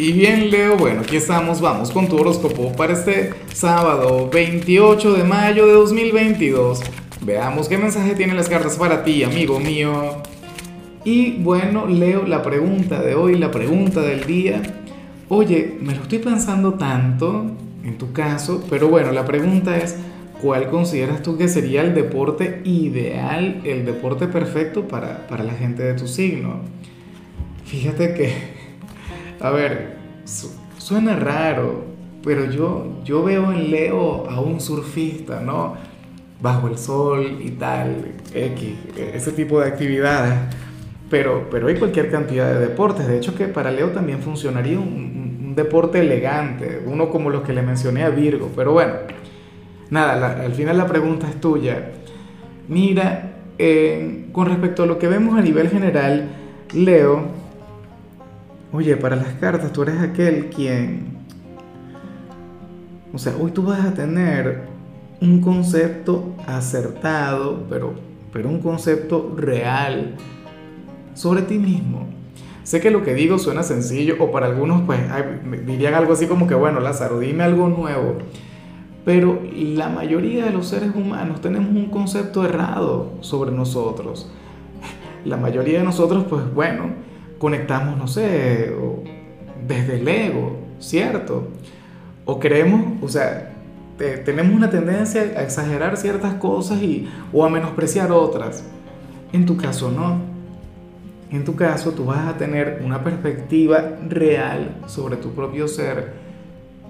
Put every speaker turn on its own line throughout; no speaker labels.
Y bien, Leo, bueno, aquí estamos, vamos con tu horóscopo para este sábado 28 de mayo de 2022. Veamos qué mensaje tienen las cartas para ti, amigo mío. Y bueno, Leo, la pregunta de hoy, la pregunta del día. Oye, me lo estoy pensando tanto, en tu caso, pero bueno, la pregunta es, ¿cuál consideras tú que sería el deporte ideal, el deporte perfecto para, para la gente de tu signo? Fíjate que a ver, suena raro, pero yo, yo veo en Leo a un surfista, ¿no? Bajo el sol y tal, X, ese tipo de actividades. Pero, pero hay cualquier cantidad de deportes. De hecho, que para Leo también funcionaría un, deporte elegante, uno como los que le mencioné a Virgo. Pero bueno, nada, al final la pregunta es tuya. Mira, eh, con respecto a lo que vemos a nivel general, Leo Oye, para las cartas tú eres aquel quien... O sea, hoy tú vas a tener un concepto acertado, pero, pero un concepto real sobre ti mismo. Sé que lo que digo suena sencillo, o para algunos pues dirían algo así como que, bueno, Lázaro, dime algo nuevo. Pero la mayoría de los seres humanos tenemos un concepto errado sobre nosotros. La mayoría de nosotros, pues bueno, conectamos, no sé, desde el ego, ¿cierto? O creemos, o sea, tenemos una tendencia a exagerar ciertas cosas y, o a menospreciar otras. En tu caso no. En tu caso tú vas a tener una perspectiva real sobre tu propio ser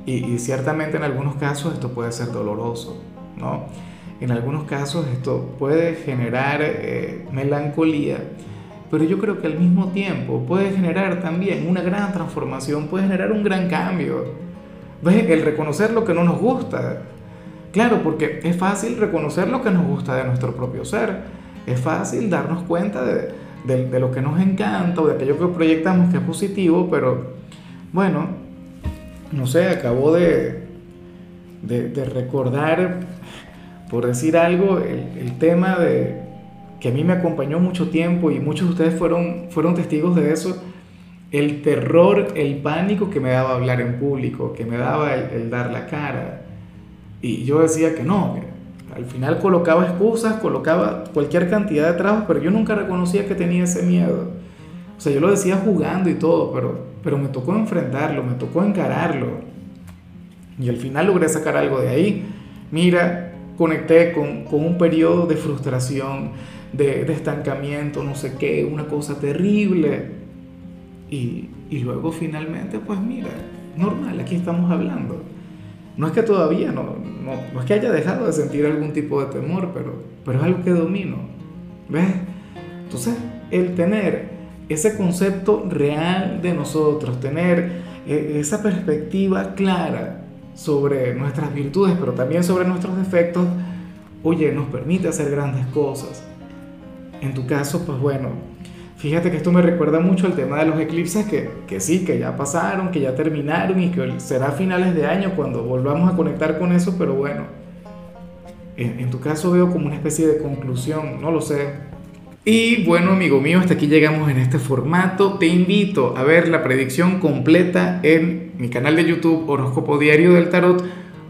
y, ciertamente en algunos casos esto puede ser doloroso, ¿no? En algunos casos esto puede generar eh, melancolía pero yo creo que al mismo tiempo puede generar también una gran transformación, puede generar un gran cambio. ¿Ves? El reconocer lo que no nos gusta. Claro, porque es fácil reconocer lo que nos gusta de nuestro propio ser. Es fácil darnos cuenta de, de, lo que nos encanta o de aquello que proyectamos que es positivo, pero bueno, no sé, acabo de, de, recordar, por decir algo, el, el tema de, que a mí me acompañó mucho tiempo y muchos de ustedes fueron, fueron testigos de eso, el terror, el pánico que me daba hablar en público, que me daba el, dar la cara. Y yo decía que no, al final colocaba excusas, colocaba cualquier cantidad de trabajos, pero yo nunca reconocía que tenía ese miedo. O sea, yo lo decía jugando y todo, pero, pero me tocó enfrentarlo, me tocó encararlo. Y al final logré sacar algo de ahí. Mira, conecté con, con un periodo de frustración, de, estancamiento, no sé qué, una cosa terrible. Y, luego finalmente, pues mira, normal, aquí estamos hablando. No es que todavía, no, no, es que haya dejado de sentir algún tipo de temor, pero, pero es algo que domino. ¿Ves? Entonces, el tener ese concepto real de nosotros, tener eh, esa perspectiva clara sobre nuestras virtudes, pero también sobre nuestros defectos, oye, nos permite hacer grandes cosas. En tu caso, pues bueno, fíjate que esto me recuerda mucho al tema de los eclipses que, que sí, que ya pasaron, que ya terminaron y que será a finales de año cuando volvamos a conectar con eso, pero bueno, en, en tu caso veo como una especie de conclusión, no lo sé. Y bueno, amigo mío, hasta aquí llegamos en este formato. Te invito a ver la predicción completa en mi canal de YouTube Horóscopo Diario del Tarot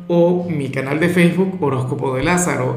o mi canal de Facebook Horóscopo de Lázaro.